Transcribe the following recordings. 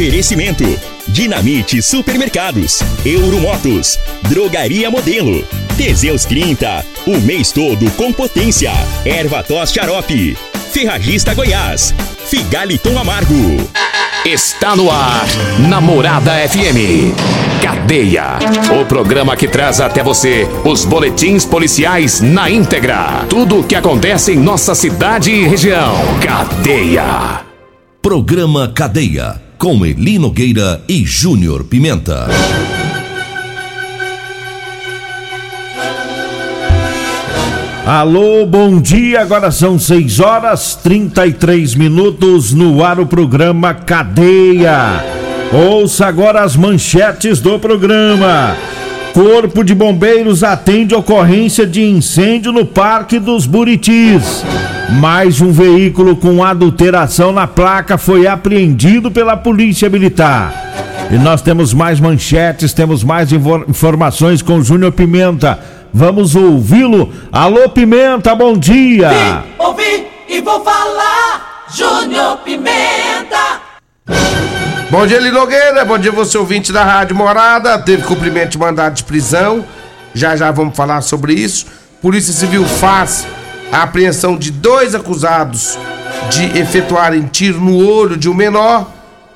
Oferecimento: Dinamite Supermercados, Euromotos, Drogaria Modelo, Teseus 30, o mês todo com potência. Erva tos xarope, Ferragista Goiás, Figaliton Amargo. Está no ar, Namorada FM. Cadeia. O programa que traz até você os boletins policiais na íntegra. Tudo o que acontece em nossa cidade e região. Cadeia. Programa Cadeia. Com Eli Nogueira e Júnior Pimenta. Alô, bom dia. Agora são 6 horas 33 minutos no ar o programa Cadeia. Ouça agora as manchetes do programa. Corpo de Bombeiros atende ocorrência de incêndio no Parque dos Buritis. Mais um veículo com adulteração na placa foi apreendido pela Polícia Militar. E nós temos mais manchetes, temos mais informações com Júnior Pimenta. Vamos ouvi-lo. Alô, Pimenta, bom dia. Vim, ouvi e vou falar. Júnior Pimenta. Bom dia, Linogueira. Bom dia, você ouvinte da Rádio Morada. Teve cumprimento de mandado de prisão. Já já vamos falar sobre isso. Polícia Civil faz a apreensão de dois acusados de efetuarem tiro no olho de um menor.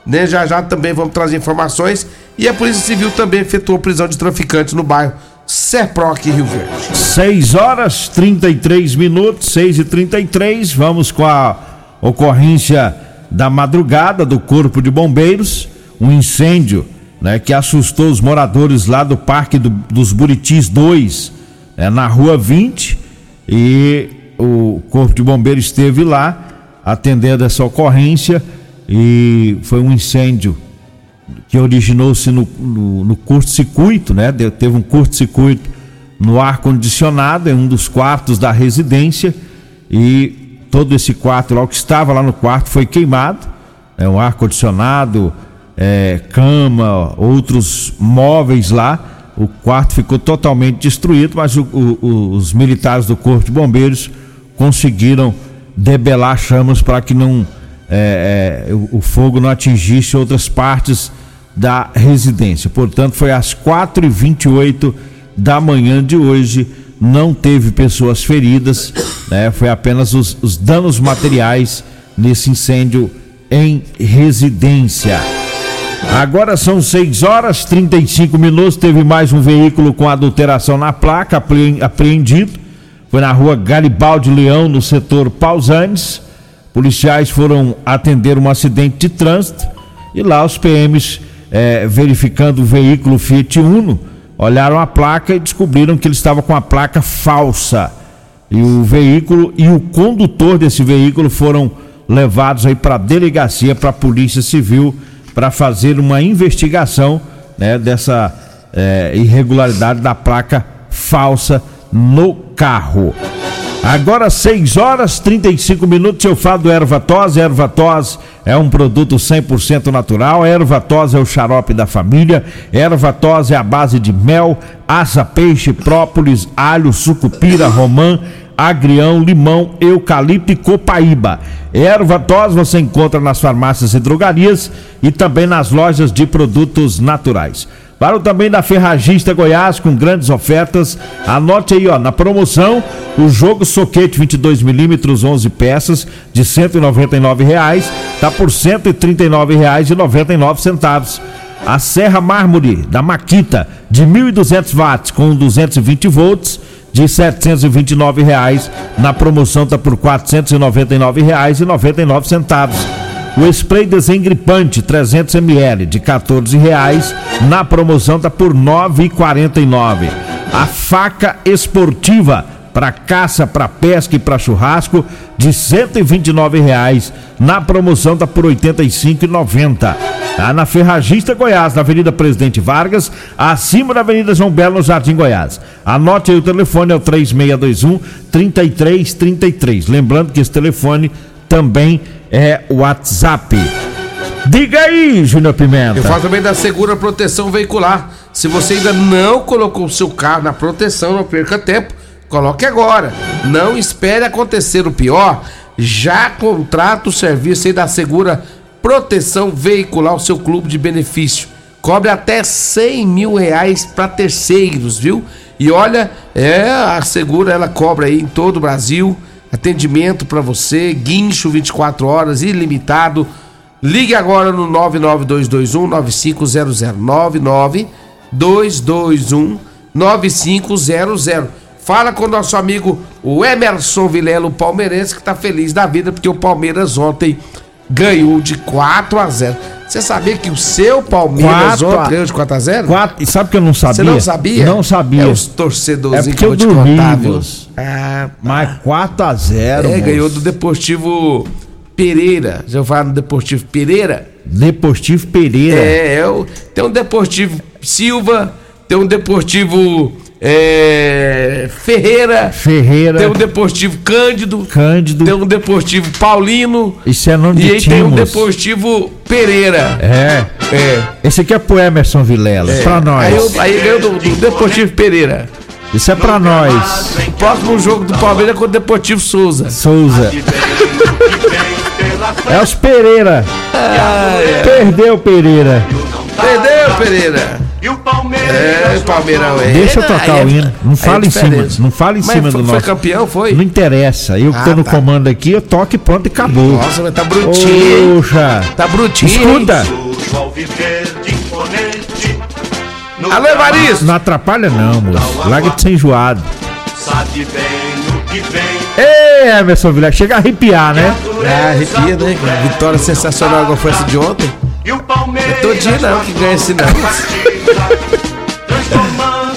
Né? Já já também vamos trazer informações. E a Polícia Civil também efetuou prisão de traficantes no bairro Serproc Rio Verde. 6 horas 33 minutos, 6 e 33 Vamos com a ocorrência da madrugada do Corpo de Bombeiros. Um incêndio né, que assustou os moradores lá do Parque do, dos Buritis 2, é, na rua 20. E o Corpo de Bombeiros esteve lá atendendo essa ocorrência. E foi um incêndio que originou-se no, no, no curto-circuito, né? Teve um curto-circuito no ar-condicionado em um dos quartos da residência e todo esse quarto, o que estava lá no quarto, foi queimado. É um ar-condicionado, é, cama, outros móveis lá. O quarto ficou totalmente destruído, mas o, o, os militares do Corpo de Bombeiros conseguiram debelar chamas para que não é, é, o, o, fogo não atingisse outras partes da residência. Portanto, foi às 4h28 da manhã de hoje. Não teve pessoas feridas, né? foi apenas os, os danos materiais nesse incêndio em residência. Agora são 6 horas 35 minutos. Teve mais um veículo com adulteração na placa apreendido. Foi na rua Garibaldi Leão, no setor Pausanes. Policiais foram atender um acidente de trânsito e lá os PMs, é, verificando o veículo Fiat Uno, olharam a placa e descobriram que ele estava com a placa falsa. E o veículo e o condutor desse veículo foram levados aí para a delegacia, para a Polícia Civil, para fazer uma investigação né, dessa é, irregularidade da placa falsa no carro. Agora 6 horas 35 minutos eu falo do Ervatós. Ervatós é um produto 100% natural. Ervatós é o xarope da família. Ervatós é a base de mel, asa, peixe, própolis, alho, sucupira, romã, agrião, limão, eucalipto e copaíba. Ervatós você encontra nas farmácias e drogarias e também nas lojas de produtos naturais. Para o também da Ferragista Goiás com grandes ofertas. Anote aí, ó, na promoção, o jogo soquete 22 milímetros 11 peças de 199 reais, tá por 139 reais e 99 centavos. A Serra Mármore da Maquita de 1.200 watts com 220 volts de 729 reais. Na promoção tá por R$ 499 reais 99 centavos. O spray desengripante 300 ml de 14 reais na promoção tá por 9,49. A faca esportiva para caça, para pesca e para churrasco de 129 reais na promoção tá por 85,90. Tá na Ferragista Goiás, na Avenida Presidente Vargas, acima da Avenida João Belo, no Jardim Goiás. Anote aí o telefone é o 3621 3333. Lembrando que esse telefone também é WhatsApp. Diga aí, Júnior Pimenta. Eu falo também da Segura Proteção Veicular. Se você ainda não colocou o seu carro na proteção, não perca tempo. Coloque agora. Não espere acontecer o pior. Já contrata o serviço aí da Segura proteção veicular, o seu clube de benefício. Cobre até 100 mil reais para terceiros, viu? E olha, é, a Segura ela cobra aí em todo o Brasil. Atendimento para você, guincho 24 horas, ilimitado. Ligue agora no 99221 9500. 99221 9500. Fala com o nosso amigo o Emerson Vilelo Palmeirense que tá feliz da vida porque o Palmeiras ontem ganhou de 4 a 0. Você sabia que o seu Palmeiras Quatro ontem ganhou de 4 a 0? Quatro, e sabe que eu não sabia? Você não sabia? Não sabia. É os torcedorzinhos É que eu te dormi, contar, viu? Ah, Mas 4 a 0 é, moço. ganhou do Deportivo Pereira. Já falaram do Deportivo Pereira? Deportivo Pereira. É, é o, tem um Deportivo Silva, tem um Deportivo é, Ferreira, Ferreira, tem um Deportivo Cândido, Cândido. tem um Deportivo Paulino Isso é nome e aí tem um. Deportivo Pereira. É. É. Esse aqui é pro Emerson Vilela. Pra nós. Aí, eu- aí ganhou do, do Deportivo Pereira. Isso é pra nós. O próximo jogo do Palmeiras é contra o Deportivo Souza. Souza. É os Pereira. Perdeu Pereira. Perdeu, Pereira. O Palmeiras. É, Palmeirão. É, Deixa eu tocar é- o hino. Não aí é fala em cima. Não fala em Mas cima foi, do foi nosso. campeão, foi? Não interessa. Eu que tô Ah, no tá. comando aqui, eu toco e pronto e acabou. Nossa, mas tá brutinho? Poxa. Tá brutinho. Escuta. Alô, Evaristo. Não atrapalha não, moço. Larga de ser enjoado. Sabe bem o que vem. Ei, Emerson Vilela, chega a arrepiar, né? Ah, arrepia, né? Vitória sensacional igual foi essa de ontem. E o Palmeiras. Todo dia não que ganha esse não.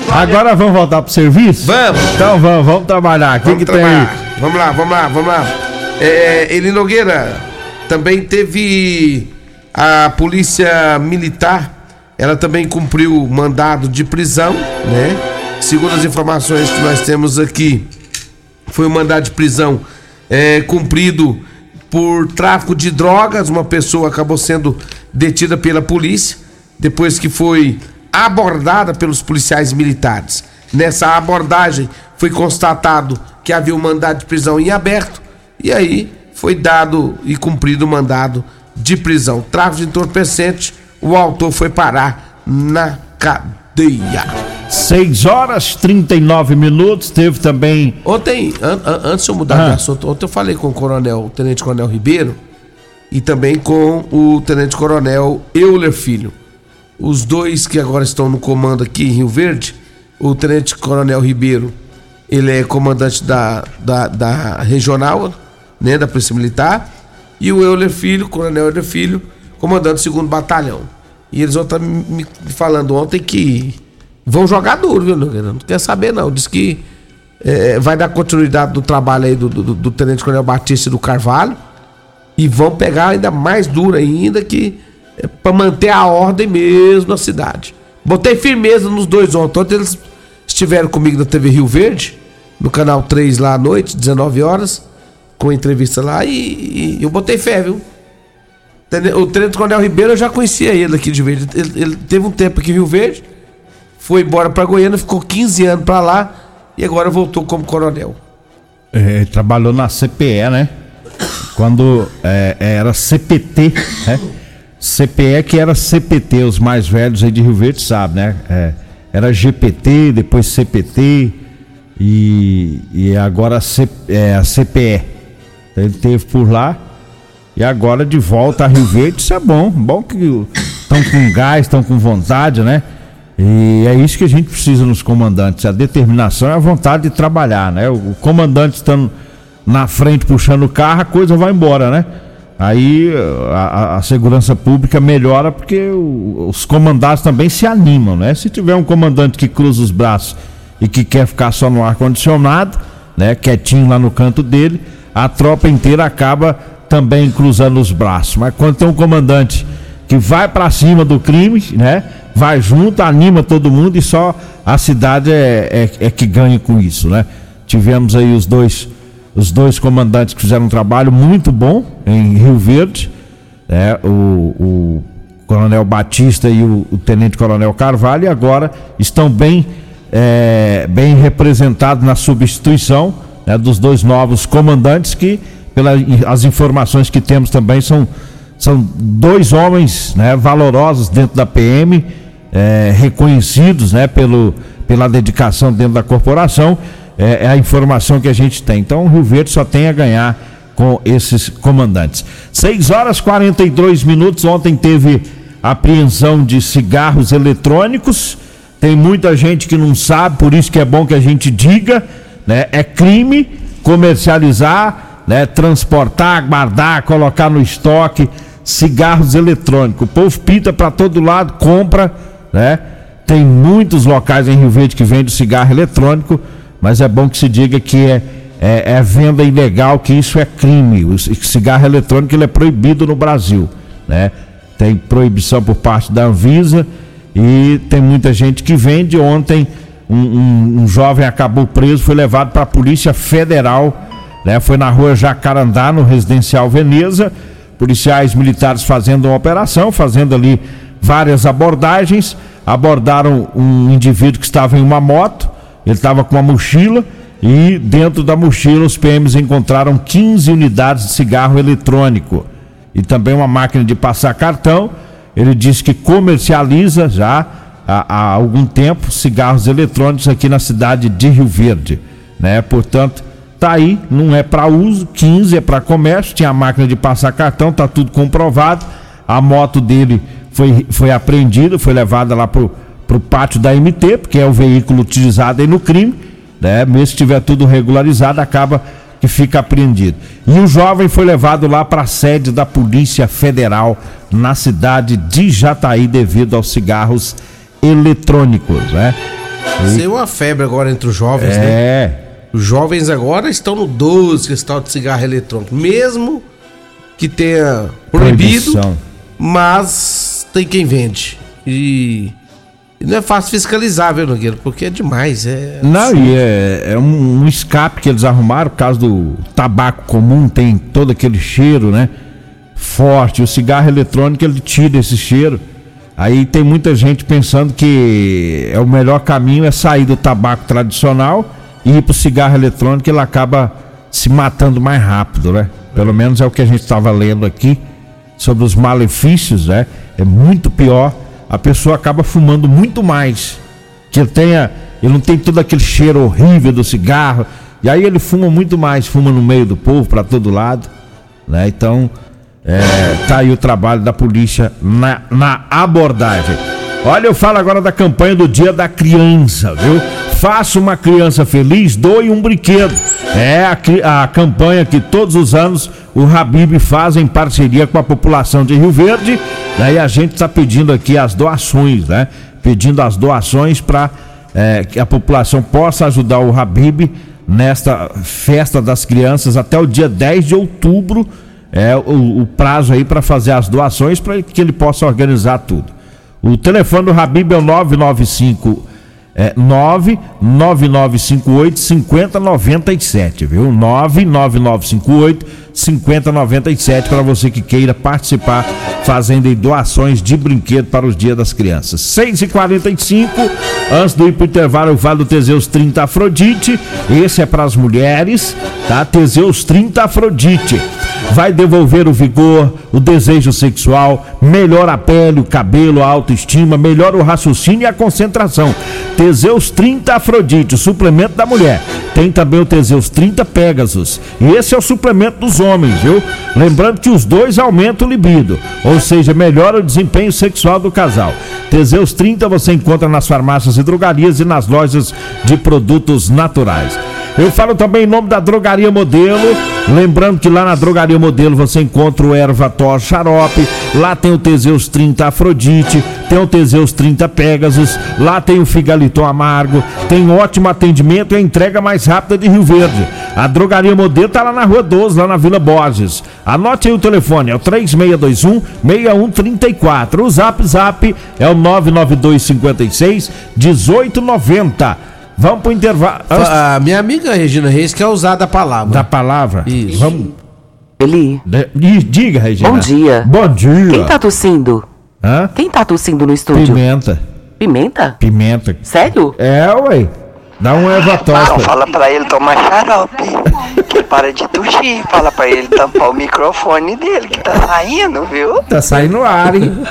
Agora vamos voltar pro serviço? Vamos. Então vamos, vamos trabalhar. O que, que tem trabalhar. aí? Vamos lá, vamos lá, vamos lá. É, Eli Nogueira, também teve a polícia militar, ela também cumpriu mandado de prisão, né? Segundo as informações que nós temos aqui, foi um mandado de prisão é, cumprido por tráfico de drogas. Uma pessoa acabou sendo detida pela polícia depois que foi abordada pelos policiais militares. Nessa abordagem foi constatado que havia um mandado de prisão em aberto e aí foi dado e cumprido o mandado de prisão. Tráfico de entorpecente, o autor foi parar na cadeia. 6 horas 39 minutos. Teve também. Ontem, an- an- antes de eu mudar Ah. de assunto, ontem eu falei com o coronel, o tenente coronel Ribeiro e também com o tenente coronel Euler Filho. Os dois que agora estão no comando aqui em Rio Verde, o tenente coronel Ribeiro, ele é comandante da, da, da regional, né, da Polícia Militar, e o Euler Filho, coronel Euler Filho, comandante do segundo batalhão. E eles vão estar me falando ontem que vão jogar duro, viu, Nogueira? Não quer saber não, diz que é, vai dar continuidade do trabalho aí do, do, do Tenente Coronel Batista do Carvalho. E vão pegar ainda mais duro ainda que para manter a ordem mesmo na cidade. Botei firmeza nos dois ontem. Ontem eles estiveram comigo na TV Rio Verde, no canal 3 lá à noite, 19 horas, com entrevista lá, e, e eu botei fé, viu? O Tenente Coronel Ribeiro eu já conhecia ele aqui de Verde. Ele, ele teve um tempo aqui em Rio Verde, foi embora pra Goiânia, ficou 15 anos pra lá e agora voltou como coronel. É, trabalhou na CPE, né? Quando é, era CPT, né? CPE que era CPT, os mais velhos aí de Rio Verde sabem, né? É, era GPT, depois CPT e, e agora C, é, a CPE. Ele teve por lá e agora de volta a Rio Verde, isso é bom. Bom que estão com gás, estão com vontade, né? E é isso que a gente precisa nos comandantes, a determinação e a vontade de trabalhar, né? O, o comandante estando na frente puxando o carro, a coisa vai embora, né? Aí a, a- segurança pública melhora porque o- os comandados também se animam, né? Se tiver um comandante que cruza os braços e que quer ficar só no ar-condicionado, né? Quietinho lá no canto dele, a tropa inteira acaba também cruzando os braços. Mas quando tem um comandante que vai pra cima do crime, né? Vai junto, anima todo mundo e só a cidade é, é, é que ganha com isso, né? Tivemos aí os dois, os dois comandantes que fizeram um trabalho muito bom em Rio Verde, né? O, o Coronel Batista e o, o Tenente Coronel Carvalho e agora estão bem, é, bem representados na substituição né, dos dois novos comandantes que, pelas as informações que temos também, são São dois homens né, valorosos dentro da PM, é, reconhecidos né, pelo, pela dedicação dentro da corporação. É, é, a informação que a gente tem. Então o Rio Verde só tem a ganhar com esses comandantes. 6 horas 42 minutos. Ontem teve apreensão de cigarros eletrônicos. Tem muita gente que não sabe, por isso que é bom que a gente diga, né? É crime comercializar, né? Transportar, guardar, colocar no estoque cigarros eletrônicos. O povo pita para todo lado, compra, né? Tem muitos locais em Rio Verde que vendem cigarro eletrônico, mas é bom que se diga que é, é, é venda ilegal, que isso é crime. O cigarro eletrônico ele é proibido no Brasil, né? Tem proibição por parte da Anvisa e tem muita gente que vende. Ontem um, um, um jovem acabou preso, foi levado para a Polícia Federal, né? Foi na rua Jacarandá, no residencial Veneza. Policiais militares fazendo uma operação, fazendo ali várias abordagens. Abordaram um indivíduo que estava em uma moto, ele estava com uma mochila e dentro da mochila os PMs encontraram 15 unidades de cigarro eletrônico e também uma máquina de passar cartão. Ele disse que comercializa já há, há algum tempo cigarros eletrônicos aqui na cidade de Rio Verde, né? Portanto, tá aí, não é para uso, 15 é para comércio, tinha a máquina de passar cartão, tá tudo comprovado. A moto dele foi, foi apreendida, foi levada lá pro, pro pátio da MT, porque é o veículo utilizado aí no crime, né? Mesmo que tiver tudo regularizado, acaba que fica apreendido. E o jovem foi levado lá para a sede da Polícia Federal na cidade de Jataí devido aos cigarros eletrônicos, né? E... Tem uma febre agora entre os jovens, é... né? Os jovens agora estão no 12 questão de cigarro eletrônico, mesmo que tenha proibido, Proibição. mas tem quem vende. E e não é fácil fiscalizar, viu, Nogueira? Porque é demais. É não, e é, é um, um, escape que eles arrumaram, por causa do tabaco comum, tem todo aquele cheiro, né? Forte. O cigarro eletrônico ele tira esse cheiro. Aí tem muita gente pensando que é o melhor caminho é sair do tabaco tradicional e ir pro cigarro eletrônico, ele acaba se matando mais rápido, né? Pelo menos é o que a gente estava lendo aqui sobre os malefícios, né? É muito pior a pessoa acaba fumando muito mais. Que ele tenha, ele não tem todo aquele cheiro horrível do cigarro. E aí ele fuma muito mais, fuma no meio do povo, para todo lado. Né? Então, é, tá aí o trabalho da polícia na, na abordagem. Olha, eu falo agora da campanha do Dia da Criança, viu? Faça uma criança feliz, doe um brinquedo. É a, a campanha que todos os anos o Habib faz em parceria com a população de Rio Verde. E a gente está pedindo aqui as doações, né? Pedindo as doações para é, que a população possa ajudar o Habib nesta festa das crianças até o dia 10 de outubro. É o, o prazo aí para fazer as doações para que ele possa organizar tudo. O telefone do Habib é o 995 é 99958 5097, viu? 99958 5097 para você que queira participar fazendo doações de brinquedo para os Dias das Crianças. 6 e 45 antes do ir pro intervalo, eu falo do Teseus 30 Afrodite. Esse é para as mulheres, tá? Teseus 30 Afrodite vai devolver o vigor, o desejo sexual, melhora a pele, o cabelo, a autoestima, melhora o raciocínio e a concentração. Teseus 30 Afrodite, o suplemento da mulher. Tem também o Teseus 30 Pegasus. E esse é o suplemento dos homens, viu? Lembrando que os dois aumentam o libido, ou seja, melhora o desempenho sexual do casal. Teseus 30 você encontra nas farmácias e drogarias e nas lojas de produtos naturais. Eu falo também em nome da Drogaria Modelo. Lembrando que lá na Drogaria Modelo você encontra o Erva Tor Xarope. Lá tem o Teseus 30 Afrodite. Tem o Teseus 30 Pegasus. Lá tem o Figaliton Amargo. Tem ótimo atendimento e a entrega mais rápida de Rio Verde. A Drogaria Modelo tá lá na Rua 12, lá na Vila Borges. Anote aí o telefone, é o 3621 6134. O Zap Zap é o 99256 1890. Vamos pro intervalo. A minha amiga Regina Reis quer usar da palavra. Da palavra? Isso. Vamos. Eli. De, diga, Regina. Bom dia. Bom dia. Quem tá tossindo? Hã? Quem tá tossindo no estúdio? Pimenta. Pimenta? Pimenta. Sério? É, ué. Dá um erva tos. Não, fala pra ele tomar xarope. Que para de tossir. Fala pra ele tampar o microfone dele, que tá saindo, viu? Tá saindo ar, hein?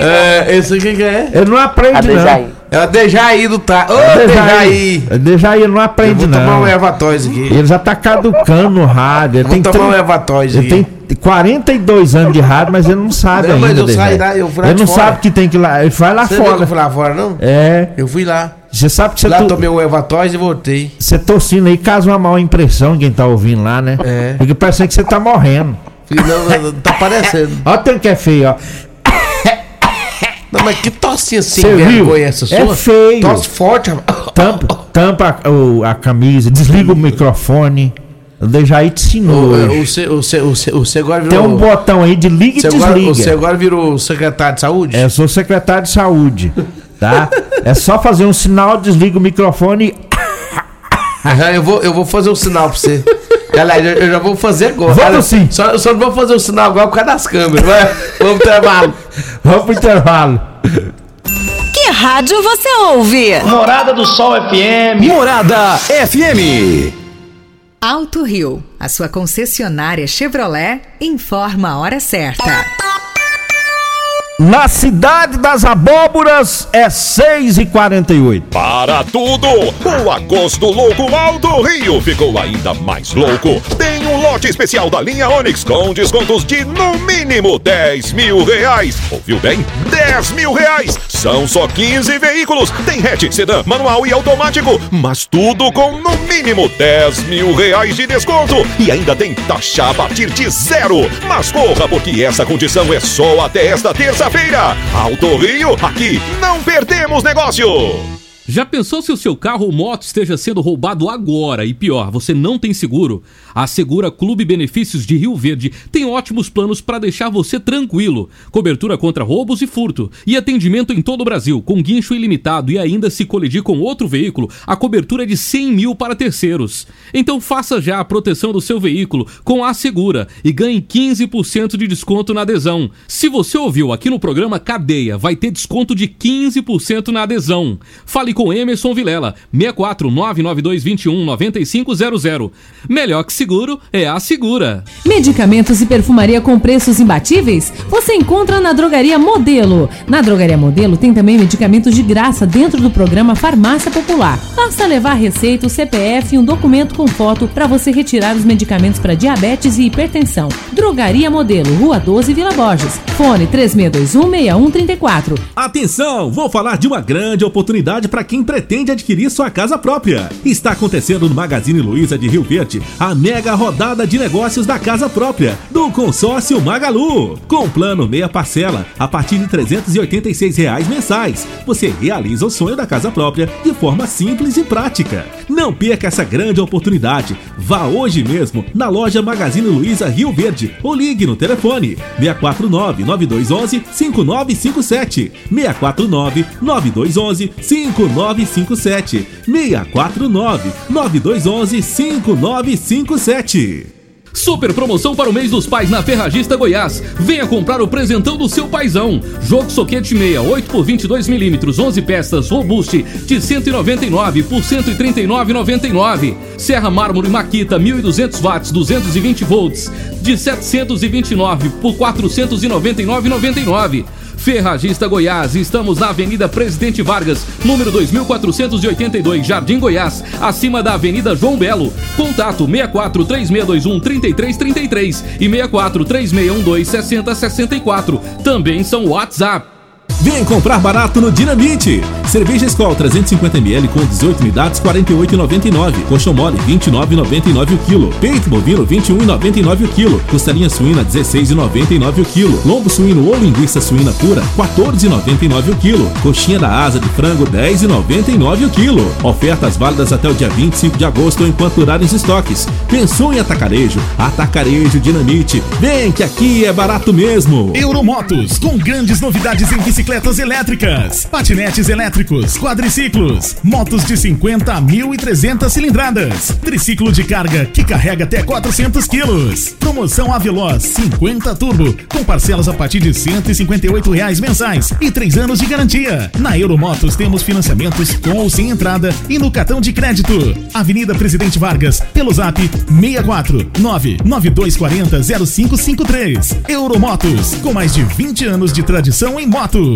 É, esse aqui que é? Ele não aprende, não. É o Dejaí do tá. Ô, É Dejaí! Dejaí. Dejaí ele não Eu aprende, vou tomar não. um Ervatóis aqui. Ele já tá caducando no rádio. Ele Vou tem tomar um trin- Ervatóis Ele aqui. tem 42 anos de rádio, mas ele não sabe Não, ainda. mas eu saí lá, eu fui lá Ele não fora. sabe que tem que ir lá. Ele vai lá Você viu fora. eu fui lá fora, não? É. Eu fui lá. Você sabe que você Lá to- tomei um Ervatóis e voltei. você tossindo aí, causa uma mal impressão quem tá ouvindo lá, né? É. Porque parece que você tá morrendo. Não, não, tá parecendo. Olha o tanto que é feio, ó. Não, mas que sem Você viu? vergonha essa É sua? feio. Tosse forte. Tampa, tampa a, o- a camisa, desliga o microfone. O Dejaí te ensinou. O, hoje. o, o, o, o, agora Tem virou. um botão aí de liga e desliga. você agora virou secretário de saúde? É, eu sou secretário de saúde, tá? é só fazer um sinal, desliga o microfone. Aham, eu, vou, eu vou fazer um sinal pra você. Galera, eu, já vou fazer agora. Vamos sim. Só, eu só não vou fazer o sinal agora por causa das câmeras. Vai, vamos pro intervalo. Vamos pro intervalo. Que rádio você ouve? Morada do Sol FM. Morada FM. Alto Rio, a sua concessionária Chevrolet, informa a hora certa. Na cidade das abóboras é 6 e 48 Para tudo! O agosto louco Alto Rio ficou ainda mais louco. Tem um lote especial da linha Onix com descontos de no mínimo 10 mil reais. Ouviu bem? 10 mil reais! São só 15 veículos. Tem hatch, sedã, manual e automático. Mas tudo com no mínimo 10 mil reais de desconto. E ainda tem taxa a partir de zero. Mas corra, porque essa condição é só até esta terça-feira. Alto Rio, aqui não perdemos negócio. Já pensou se o seu carro ou moto esteja sendo roubado agora? E pior, você não tem seguro? A Segura Clube Benefícios de Rio Verde tem ótimos planos para deixar você tranquilo. Cobertura contra roubos e furto. E atendimento em todo o Brasil, com guincho ilimitado e ainda se colidir com outro veículo, a cobertura é de 100 mil para terceiros. Então faça já a proteção do seu veículo com a Segura e ganhe 15% de desconto na adesão. Se você ouviu aqui no programa Cadeia, vai ter desconto de 15% na adesão. Fale com Emerson Vilela, 64 992 21 9500. Melhor que seguro é a Segura. Medicamentos e perfumaria com preços imbatíveis? Você encontra na Drogaria Modelo. Na Drogaria Modelo tem também medicamentos de graça dentro do programa Farmácia Popular. Basta levar receita, o CPF e um documento com foto para você retirar os medicamentos para diabetes e hipertensão. Drogaria Modelo, Rua 12, Vila Borges. Fone 36216134. Atenção, vou falar de uma grande oportunidade para quem pretende adquirir sua casa própria. Está acontecendo no Magazine Luiza de Rio Verde a mega rodada de negócios da casa própria do consórcio Magalu. Com plano meia parcela a partir de 386 reais mensais, você realiza o sonho da casa própria de forma simples e prática. Não perca essa grande oportunidade. Vá hoje mesmo na loja Magazine Luiza Rio Verde ou ligue no telefone 649 9211 5957 649 9211 5957 649 9211 5957 Super promoção para o mês dos pais na Ferragista Goiás. Venha comprar o presentão do seu paizão. Jogo soquete meia, 8 por 22 milímetros, 11 peças, robuste, de 199 por 139,99. Serra mármore Maquita, 1200 watts, 220 volts, de 729 por 499,99. Ferragista Goiás, estamos na Avenida Presidente Vargas, número 2482, Jardim Goiás, acima da Avenida João Belo. Contato 64 3621 3333 e 64 3612 6064. Também são WhatsApp. Vem comprar barato no Dinamite. Cerveja Skol 350ml com 18 unidades 48,99. Colchão mole 29,99 o quilo. Peito bovino 21,99 o quilo. Costelinha suína 16,99 o quilo. Lombo suíno ou linguiça suína pura 14,99 o quilo. Coxinha da asa de frango 10,99 o quilo. Ofertas válidas até o dia 25 de agosto enquanto durarem os estoques. Pensou em atacarejo? Atacarejo Dinamite. Vem que aqui é barato mesmo. Euromotos, com grandes novidades em bicicletas bicicletas elétricas, patinetes elétricos, quadriciclos, motos de 50 a 1.300 cilindradas, triciclo de carga que carrega até 400 quilos. Promoção Aveloz 50 Turbo, com parcelas a partir de 158 reais mensais e 3 anos de garantia. Na Euromotos temos financiamentos com ou sem entrada e no cartão de crédito. Avenida Presidente Vargas, pelo zap 64 99240 0553. Euromotos, com mais de 20 anos de tradição em motos.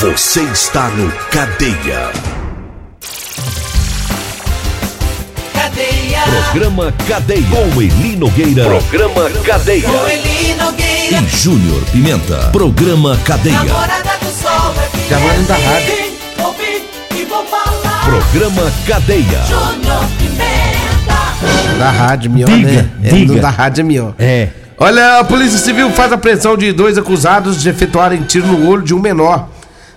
Você está no Cadeia. Cadeia. Programa Cadeia. Com Eli Nogueira. Programa Cadeia. Com Eli Nogueira. E Júnior Pimenta. Programa Cadeia. Namorada do Sol FM. Já manda da rádio. Vem, ouvi e vou falar. Programa Cadeia. Júnior Pimenta. Da rádio, minha, Diga, né? É, diga. da rádio é minha. É. Olha, a Polícia Civil faz a apreensão de dois acusados de efetuarem tiro no olho de um menor.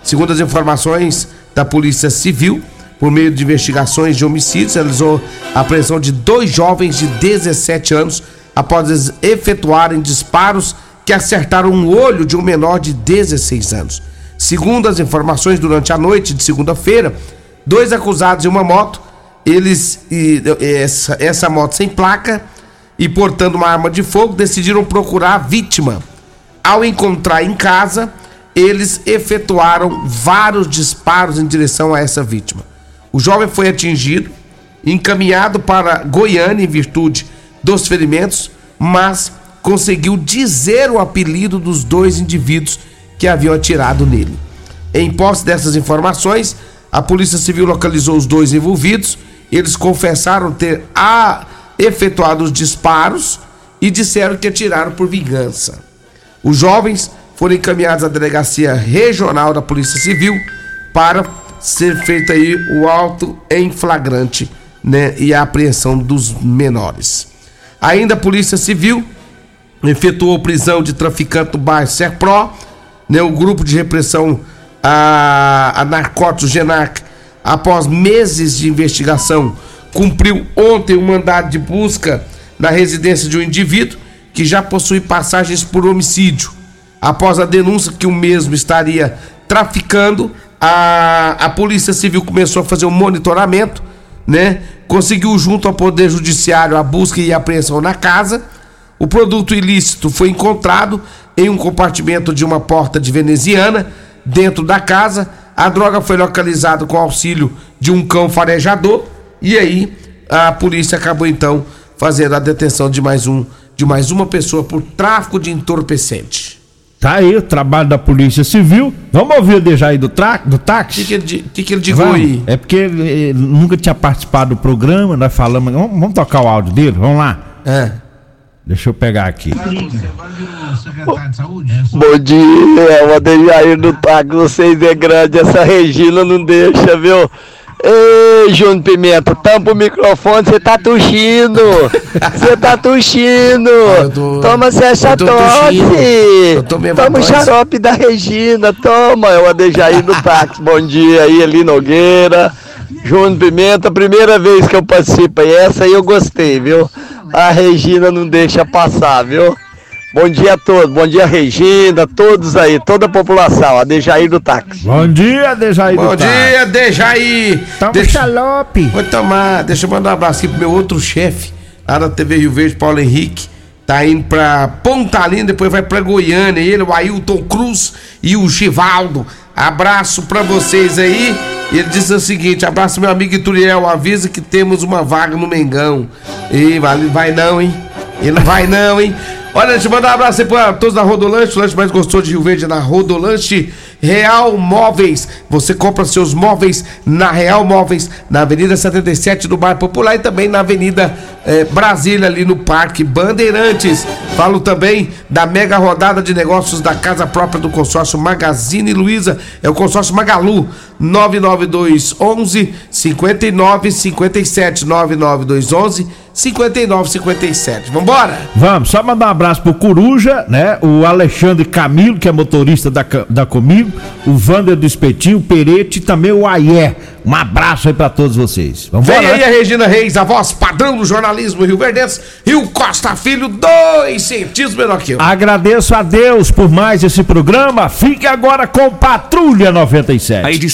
Segundo as informações da Polícia Civil, por meio de investigações de homicídios, realizou a apreensão de dois jovens de 17 anos após efetuarem disparos que acertaram um olho de um menor de 16 anos. Segundo as informações, durante a noite de segunda-feira, dois acusados em uma moto, eles e essa, essa moto sem placa e portando uma arma de fogo, decidiram procurar a vítima. Ao encontrar em casa, eles efetuaram vários disparos em direção a essa vítima. O jovem foi atingido, encaminhado para Goiânia em virtude dos ferimentos, mas conseguiu dizer o apelido dos dois indivíduos que haviam atirado nele. Em posse dessas informações, a Polícia Civil localizou os dois envolvidos. Eles confessaram ter a, efetuado os disparos e disseram que atiraram por vingança. Os jovens foram encaminhados à delegacia regional da Polícia Civil para ser feito aí o auto em flagrante, né, e a apreensão dos menores. Ainda a Polícia Civil efetuou prisão de traficante do bairro Serpro, né, o grupo de repressão a, a narcóticos Genac, após meses de investigação, cumpriu ontem um mandado de busca na residência de um indivíduo que já possui passagens por homicídio. Após a denúncia que o mesmo estaria traficando, a, a Polícia Civil começou a fazer um monitoramento, né? Conseguiu junto ao Poder Judiciário a busca e a apreensão na casa. O produto ilícito foi encontrado em um compartimento de uma porta de veneziana dentro da casa. A droga foi localizada com auxílio de um cão farejador e aí a polícia acabou então fazendo a detenção de mais um de mais uma pessoa por tráfico de entorpecente. Tá aí o trabalho da Polícia Civil. Vamos ouvir o Dejaí do, tra... do O táxi? que, que que, que ele digo Vamos. aí? É porque ele, ele nunca tinha participado do programa, nós falamos. Vamos, vamos tocar o áudio dele? Vamos lá. É. Deixa eu pegar aqui. Bom dia, o Adejair do Táxi, vocês é grande, essa Regina não deixa, viu? Ei, Júnior Pimenta, tampa o microfone, você tá tossindo! Você tá tossindo! Toma essa tô tosse! Tô Toma o xarope da Regina, toma! É o Adejair do Táxi, bom dia aí, Eli Nogueira, Júnior Pimenta, primeira vez que eu participo e essa aí eu gostei, viu? A Regina não deixa passar, viu? Bom dia a todos, bom dia Regina, todos aí, toda a população, a Dejair do táxi. Bom dia, Dejaí Bom do táxi. dia, Dejaí! Toma Deixa- xalope. Vou tomar, deixa eu mandar um abraço aqui pro meu outro chefe, lá da TV Rio Verde, Paulo Henrique. Tá indo pra Pontalina, depois vai pra Goiânia. Ele, o Ailton Cruz e o Givaldo. Abraço pra vocês aí. Ele diz o seguinte: abraço meu amigo Ituriel, avisa que temos uma vaga no Mengão. E vai, vai não, hein? Ele não vai não, hein? Olha, deixa eu mandar um abraço pra todos da Rodolanche, o lanche mais gostoso de Rio Verde é na Rodolanche Real Móveis. Você compra seus móveis na Real Móveis, na Avenida 77 do Bairro Popular e também na Avenida é, Brasília, ali no Parque Bandeirantes. Falo também da mega rodada de negócios da casa própria do consórcio Magazine Luiza, é o consórcio Magalu, 992 11 59 57 992 11 59 57. Vambora? Vamos, só mandar um abraço pro Coruja, né? O Alexandre Camilo, que é motorista da, da Comigo, o Vander do Espetinho, o Perete e também o Aie. Um abraço aí pra todos vocês. Vambora, Vem aí né? a Regina Reis, a voz padrão do jornalismo Rio Verdense, e o Costa Filho, dois centímetros menor que eu. Agradeço a Deus por mais esse programa. Fique agora com Patrulha 97.